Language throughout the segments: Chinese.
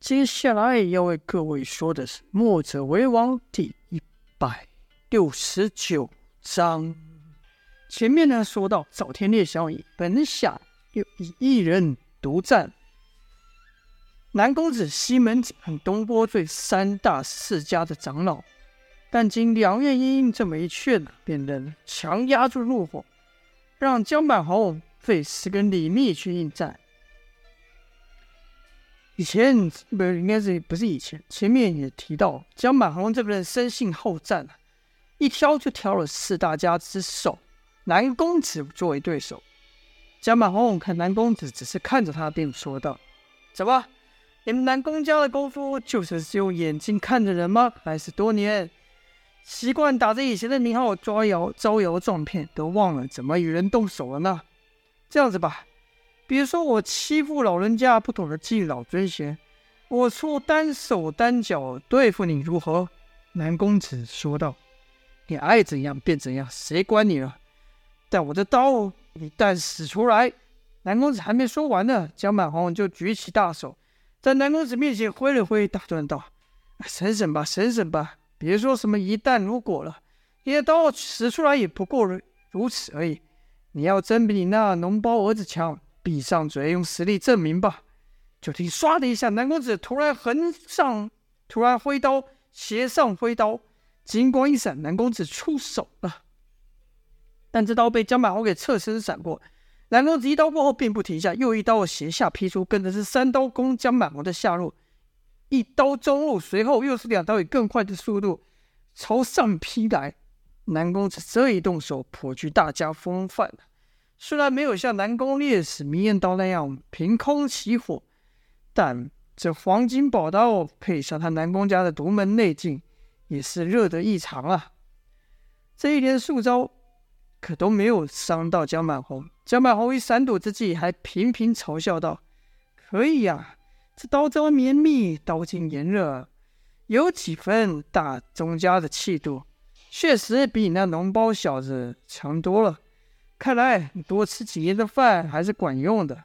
接下来要为各位说的是《墨者为王》第一百六十九章。前面呢说到，早田烈小以本下又以一人独占南公子、西门子和东坡最三大世家的长老，但经两院英这么一劝，便能强压住怒火，让江板红费事跟李密去应战。以前不是，应该是不是以前？前面也提到，江满红这个人生性好战啊，一挑就挑了四大家之首南宫子作为对手。江满红看南宫子，只是看着他，便说道：“怎么，你们南宫家的功夫就是只用眼睛看着人吗？来世多年习惯打着以前的名号抓摇招摇撞骗，都忘了怎么与人动手了呢？这样子吧。”比如说我欺负老人家，不懂得敬老尊贤，我出单手单脚对付你如何？南公子说道：“你爱怎样便怎样，谁管你了？但我的刀一旦使出来……”南公子还没说完呢，江满红就举起大手，在南公子面前挥了挥，打断道：“省省吧，省省吧，别说什么一旦如果了，你的刀使出来也不过如此而已。你要真比你那脓包儿子强。”闭上嘴，用实力证明吧！就听唰的一下，南宫子突然横上，突然挥刀，斜上挥刀，金光一闪，南宫子出手了。但这刀被江满红给侧身闪过。南宫子一刀过后，并不停下，又一刀斜下劈出，跟着是三刀攻江满红的下路，一刀中路，随后又是两刀，以更快的速度朝上劈来。南宫子这一动手，颇具大家风范。虽然没有像南宫烈士明艳刀那样凭空起火，但这黄金宝刀配上他南宫家的独门内劲，也是热得异常啊！这一连数招可都没有伤到江满红。江满红一闪躲之际，还频频嘲笑道：“可以呀、这刀招绵密，刀劲炎热，有几分大宗家的气度，确实比你那脓包小子强多了。”看来你多吃几年的饭还是管用的。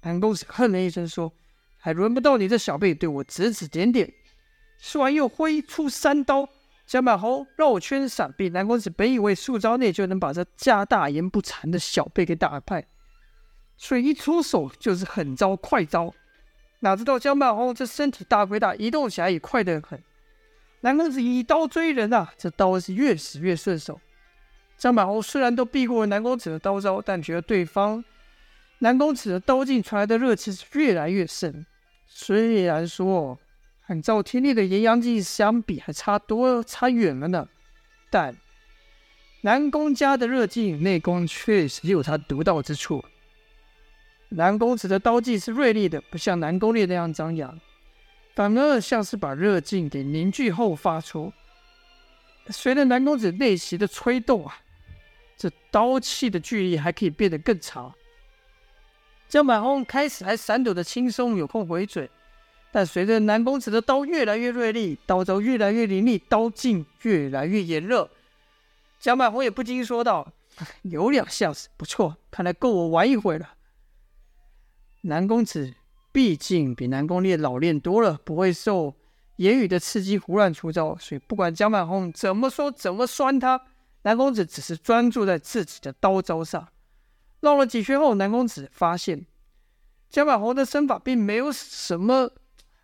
南宫子哼了一声说：“还轮不到你这小辈对我指指点点。”说完又挥出三刀，江满红绕圈闪避。南宫子本以为数招内就能把这家大言不惭的小辈给打败，所以一出手就是狠招快招。哪知道江满红这身体大归大，移动起来也快得很。南宫子以刀追人啊，这刀是越使越顺手。张满红虽然都避过了南宫子的刀招，但觉得对方南宫子的刀劲传来的热气是越来越盛。虽然说和赵天烈的炎阳劲相比还差多差远了呢，但南宫家的热劲内功确实有他独到之处。南宫子的刀技是锐利的，不像南宫烈那样张扬，反而像是把热劲给凝聚后发出。随着南宫子内息的吹动啊。这刀气的距离还可以变得更长。江满红开始还闪躲的轻松，有空回嘴，但随着南宫子的刀越来越锐利，刀招越来越凌厉，刀劲越来越炎热，江满红也不禁说道：“有两下子不错，看来够我玩一回了。”南宫子毕竟比南宫烈老练多了，不会受言语的刺激胡乱出招，所以不管江满红怎么说怎么酸他。南公子只是专注在自己的刀招上，绕了几圈后，南公子发现江满红的身法并没有什么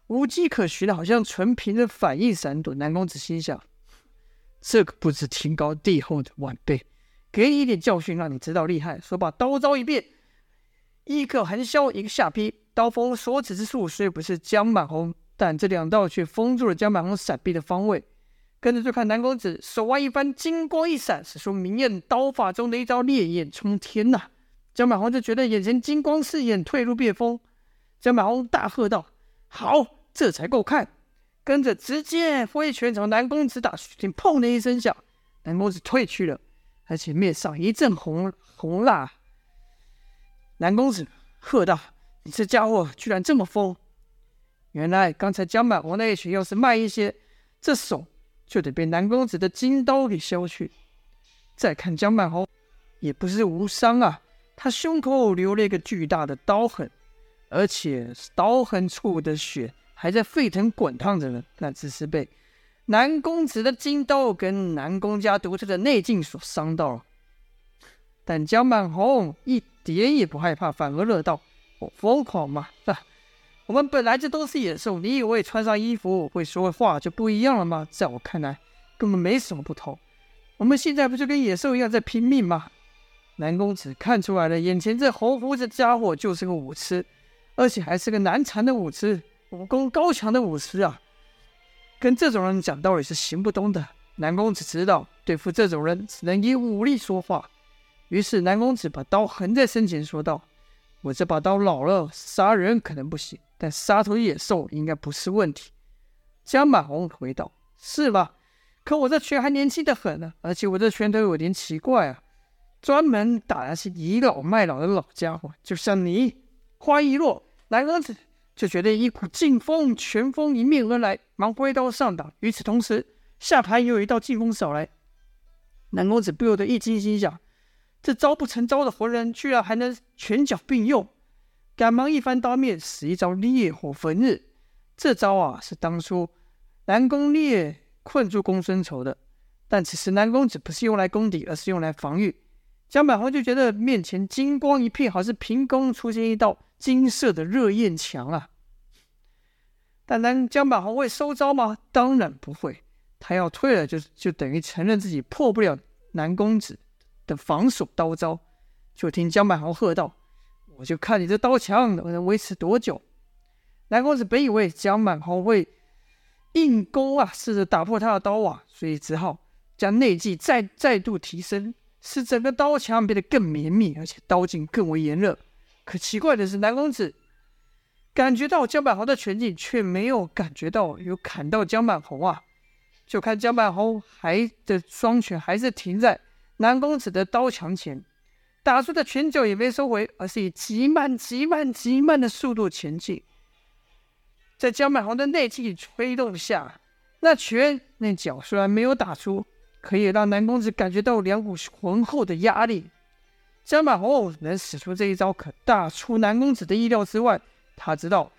无迹可寻的，好像纯凭着反应闪躲。南公子心想：这个不知天高地厚的晚辈，给你一点教训，让你知道厉害。说罢，刀招一变，一个横削，一个下劈，刀锋所指之处虽不是江满红，但这两道却封住了江满红闪避的方位。跟着就看南宫子手腕一翻，金光一闪，使出明艳刀法中的一招烈焰冲天呐、啊！江满红就觉得眼前金光四眼，退路变封。江满红大喝道：“好，这才够看！”跟着直接挥拳朝南宫子打去，听砰的一声响，南宫子退去了，而且面上一阵红红辣。南宫子喝道：“你这家伙居然这么疯！”原来刚才江满红那一拳要是慢一些，这手。就得被南宫子的金刀给削去。再看江满红，也不是无伤啊，他胸口留了一个巨大的刀痕，而且刀痕处的血还在沸腾滚烫着呢，那只是被南公子的金刀跟南宫家独特的内劲所伤到了。但江满红一点也不害怕，反而乐道：“我疯狂嘛，啊，我们本来就都是野兽，你以为穿上衣服会说话就不一样了吗？在我看来，根本没什么不同。我们现在不就跟野兽一样在拼命吗？”南公子看出来了，眼前这红胡子家伙就是个武痴，而且还是个难缠的武痴，武功高强的武痴啊！跟这种人讲道理是行不通的。南公子知道，对付这种人只能以武力说话。于是南公子把刀横在身前，说道：“我这把刀老了，杀人可能不行，但杀头野兽应该不是问题。”江满红回道：“是吧？可我这拳还年轻得很呢，而且我这拳头有点奇怪啊。”专门打那些倚老卖老的老家伙，就像你。话一落，南公子就觉得一股劲风拳风迎面而来，忙挥刀上挡。与此同时，下盘又有一道劲风扫来，南公子不由得一惊，心想：这招不成招的活人，居然还能拳脚并用！赶忙一翻刀面，使一招烈火焚日。这招啊，是当初南宫烈困住公孙丑的，但此时南公子不是用来攻敌，而是用来防御。江满红就觉得面前金光一片，好似凭空出现一道金色的热焰墙啊！但南江满红会收招吗？当然不会。他要退了就，就就等于承认自己破不了南公子的防守刀招。就听江满红喝道：“我就看你这刀墙能能维持多久！”南公子本以为江满红会硬攻啊，试着打破他的刀网，所以只好将内技再再度提升。使整个刀墙变得更绵密，而且刀劲更为炎热。可奇怪的是，南公子感觉到江满红的拳劲，却没有感觉到有砍到江满红啊！就看江满红还的双拳还是停在南公子的刀墙前，打出的拳脚也没收回，而是以极慢、极慢、极慢的速度前进。在江满红的内气推动下，那拳那脚虽然没有打出。可以让南公子感觉到两股浑厚的压力。江满红能使出这一招，可大出南公子的意料之外。他知道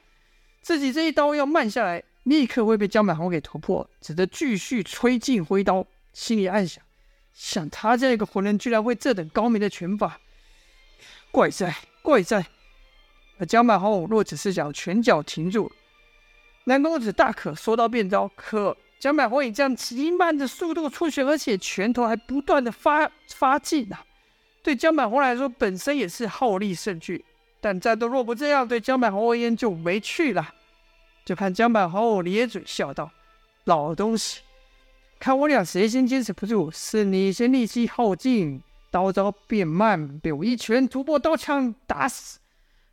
自己这一刀要慢下来，立刻会被江满红给突破，只得继续催劲挥刀，心里暗想：像他这个混人，居然会这等高明的拳法，怪哉怪哉！而江满红若只是想拳脚停住，南公子大可说刀变招，可。江满红以这样极慢的速度出拳，而且拳头还不断的发发劲啊！对江满红来说，本身也是耗力甚巨。但战斗若不这样，对江满红而言就没趣了。就看江满红咧嘴笑道：“老东西，看我俩谁先坚持不住？是你先力气耗尽，刀招变慢，被我一拳突破刀枪打死，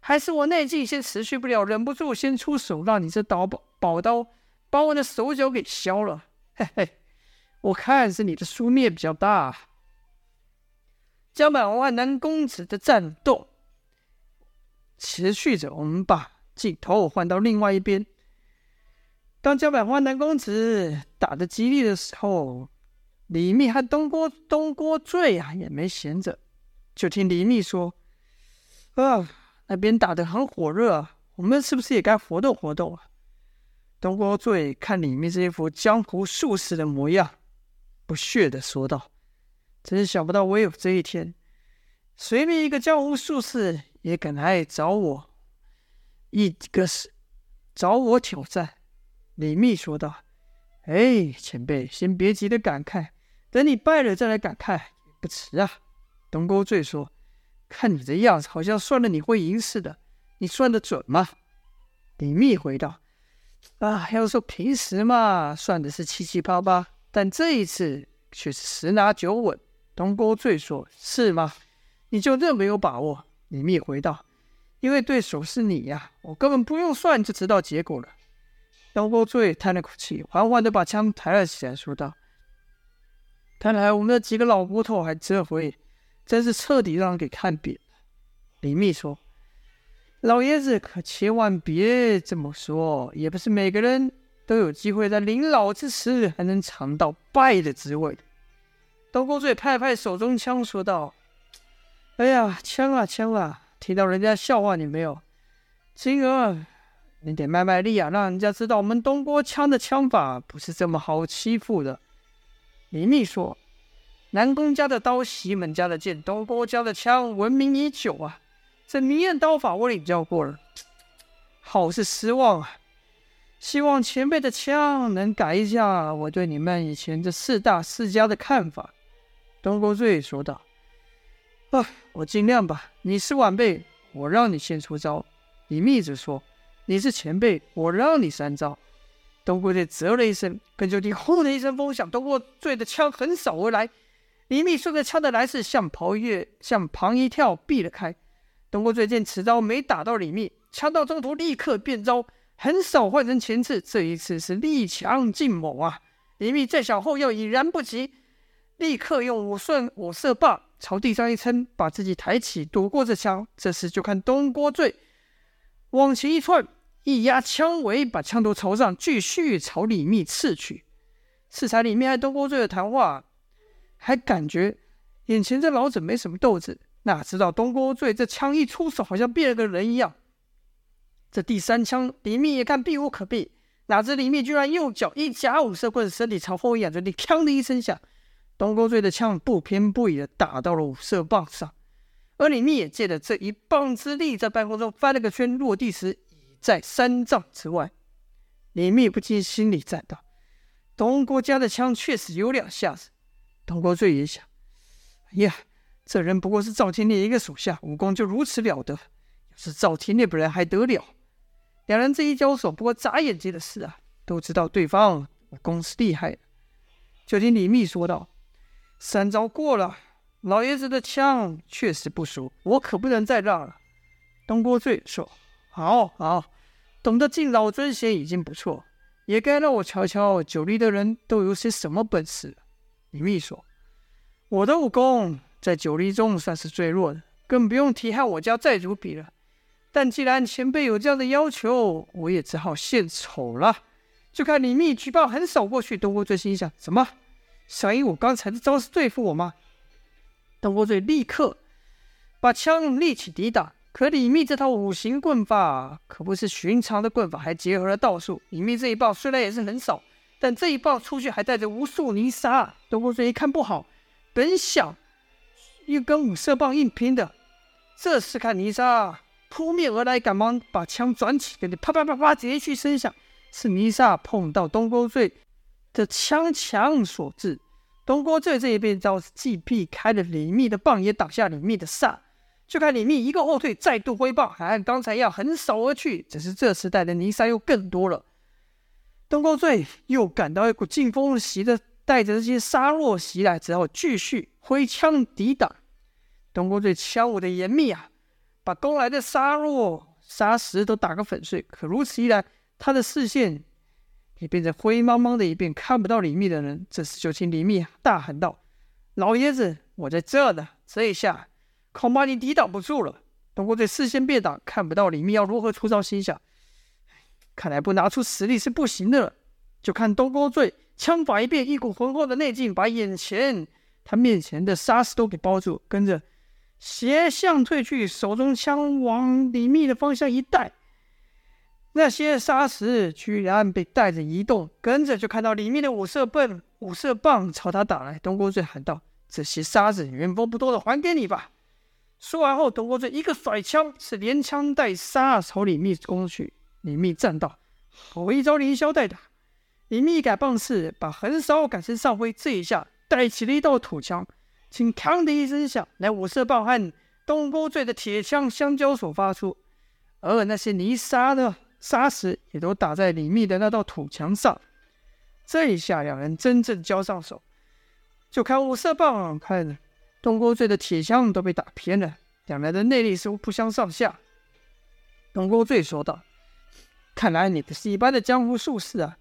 还是我内劲先持续不了，忍不住先出手，让你这刀宝宝刀。”把我的手脚给削了，嘿嘿，我看是你的输面比较大。江满万南公子的战斗持续着，我们把镜头换到另外一边。当江满红和南公子打得激烈的时候，李密和东郭东郭醉啊也没闲着，就听李密说：“啊，那边打得很火热，我们是不是也该活动活动啊？”东郭醉看李密这一副江湖术士的模样，不屑地说道：“真想不到我有这一天，随便一个江湖术士也敢来找我，一个是找我挑战。”李密说道：“哎，前辈，先别急着感慨，等你败了再来感慨也不迟啊。”东郭醉说：“看你这样子，好像算了你会赢似的，你算得准吗？”李密回道。啊，要说平时嘛，算的是七七八八，但这一次却是十拿九稳。东郭醉说：“是吗？你就这么有把握？”李密回道：“因为对手是你呀，我根本不用算就知道结果了。”东郭醉叹了口气，缓缓的把枪抬了起来，说道：“看来我们的几个老骨头还这回真是彻底让人给看扁了。”李密说。老爷子可千万别这么说，也不是每个人都有机会在临老之时还能尝到败的滋味。东郭醉拍拍手中枪，说道：“哎呀，枪啊枪啊！听到人家笑话你没有？金儿你得卖卖力啊，让人家知道我们东郭枪的枪法不是这么好欺负的。”李密说：“南宫家的刀，西门家的剑，东郭家的枪，闻名已久啊。这明艳刀法我领教过了，好是失望啊。希望前辈的枪能改一下我对你们以前这四大世家的看法。”东郭瑞说道。啊，我尽量吧。你是晚辈，我让你先出招。李密则说：“你是前辈，我让你三招。”东郭醉啧了一声，跟就听“轰”的一声风响，东郭醉的枪横扫而来。李密顺着枪的来势，向旁一向旁一跳，避了开。东郭醉见此招没打到李密，枪到中途立刻变招，横扫换成前刺。这一次是力强劲猛啊！李密再想后又已然不及，立刻用五顺五色棒。朝地上一撑，把自己抬起，躲过这枪。这时就看东郭醉往前一窜，一压枪尾，把枪头朝上，继续朝李密刺去。适才李密还东郭醉的谈话，还感觉眼前这老者没什么斗志，哪知道东郭醉这枪一出手，好像变了个人一样。这第三枪，李密也看避无可避，哪知李密居然右脚一夹五色棍，身体朝后一仰，就听“锵”的一声响。东郭醉的枪不偏不倚的打到了五色棒上，而李密也借着这一棒之力，在半空中翻了个圈，落地时在三丈之外。李密不禁心里赞道：“东郭家的枪确实有两下子。”东郭醉也想：“哎呀，这人不过是赵天烈一个手下，武功就如此了得。要是赵天烈本人还得了？”两人这一交手，不过眨眼间的事啊，都知道对方武功是厉害的。就听李密说道。三招过了，老爷子的枪确实不熟，我可不能再让了。东郭醉说：“好好，懂得敬老尊贤已经不错，也该让我瞧瞧九黎的人都有些什么本事。”李密说：“我的武功在九黎中算是最弱的，更不用提和我家寨主比了。但既然前辈有这样的要求，我也只好献丑了。”就看李密举棒横扫过去，东郭醉心想：“怎么？”想以我刚才的招式对付我吗？东郭醉立刻把枪立起抵挡。可李密这套五行棍法可不是寻常的棍法，还结合了道术。李密这一棒虽然也是很少，但这一棒出去还带着无数泥沙。东郭醉一看不好，本想又跟五色棒硬拼的，这时看泥沙扑面而来，赶忙把枪转起，跟你啪啪啪啪直接去身上，是泥沙碰到东郭醉的枪墙所致，东郭醉这一变招是既避开了李密的棒，也挡下李密的煞。就看李密一个后退，再度挥棒，还按刚才一样横扫而去。只是这次带的泥沙又更多了。东郭醉又感到一股劲风袭的，带着这些沙落袭来，只好继续挥枪抵挡。东郭醉枪舞的严密啊，把攻来的沙落、沙石都打个粉碎。可如此一来，他的视线。也变成灰茫茫的一片，看不到李密的人。这时就听李密大喊道：“老爷子，我在这呢！这一下恐怕你抵挡不住了。”东郭醉视线变挡，看不到李密要如何出招，心想：“看来不拿出实力是不行的了。”就看东郭醉枪法一变，一股浑厚的内劲把眼前他面前的沙石都给包住，跟着斜向退去，手中枪往李密的方向一带。那些沙石居然被带着移动，跟着就看到李密的五色棒、五色棒朝他打来。东郭醉喊道：“这些沙子原封不动的还给你吧！”说完后，东郭醉一个甩枪，是连枪带杀朝李密攻去。李密战道：“好一招连消带打！”李密改棒式，把横扫改成上挥，这一下带起了一道土墙，请“锵”的一声响，来五色棒和东郭醉的铁枪相交所发出，而那些泥沙呢？沙石也都打在李密的那道土墙上，这一下两人真正交上手，就看五色棒，看东郭醉的铁枪都被打偏了，两人的内力似乎不相上下。东郭醉说道：“看来你不是一般的江湖术士啊。”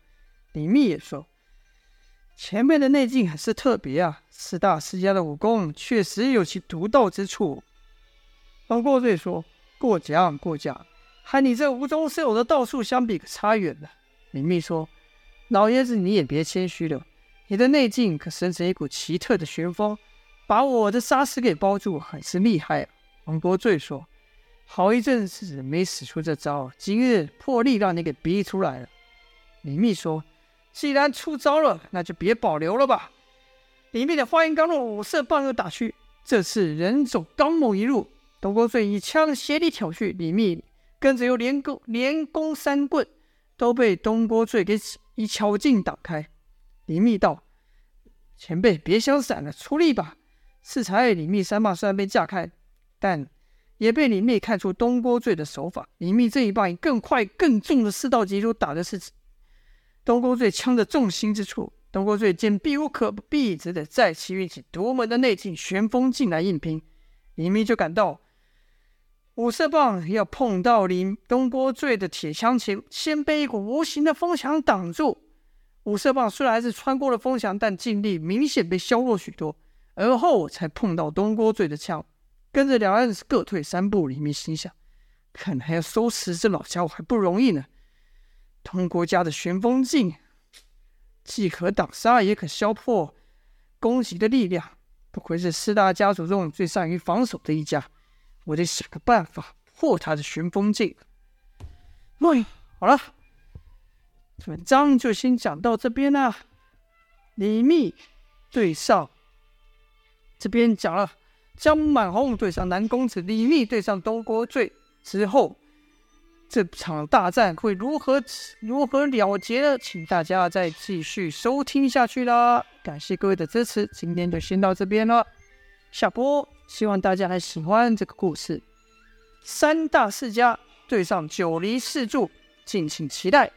李密也说：“前辈的内劲很是特别啊，四大世家的武功确实有其独到之处。”东郭醉说：“过奖，过奖。”和你这无中生有的道术相比，可差远了。李密说：“老爷子，你也别谦虚了，你的内劲可生成一股奇特的旋风，把我的沙石给包住，很是厉害啊。”东郭醉说：“好一阵子没使出这招，今日破例让你给逼出来了。李密说：“既然出招了，那就别保留了吧。”李密的话音刚落，五色棒又打去。这次人走刚猛一路，东郭醉一枪斜里挑去，李密跟着又连攻连攻三棍，都被东郭醉给一巧劲挡开。李密道：“前辈别想闪了，出力吧。”适才李密三棒虽然被架开，但也被李密看出东郭醉的手法。李密这一棒以更快更重的四道击出，打的是东郭醉枪的重心之处。东郭醉见避无可避，只得再次运起独门的内劲旋风劲来硬拼。李密就感到五色棒要碰到李东郭醉的铁枪前，先被一股无形的风墙挡住。五色棒虽然还是穿过了风墙，但劲力明显被削弱许多，而后我才碰到东郭醉的枪。跟着两人各退三步，李密心想：看来要收拾这老家伙还不容易呢。东郭家的旋风劲，既可挡杀，也可消破攻击的力量。不愧是四大家族中最善于防守的一家，我得想个办法破他的旋风劲。喂，好了，本章就先讲到这边了。李密对上，这边讲了。江满红对上南宫子，李密对上东郭醉之后，这场大战会如何如何了结呢？请大家再继续收听下去啦！感谢各位的支持，今天就先到这边了。下播，希望大家还喜欢这个故事。三大世家对上九黎四柱，敬请期待。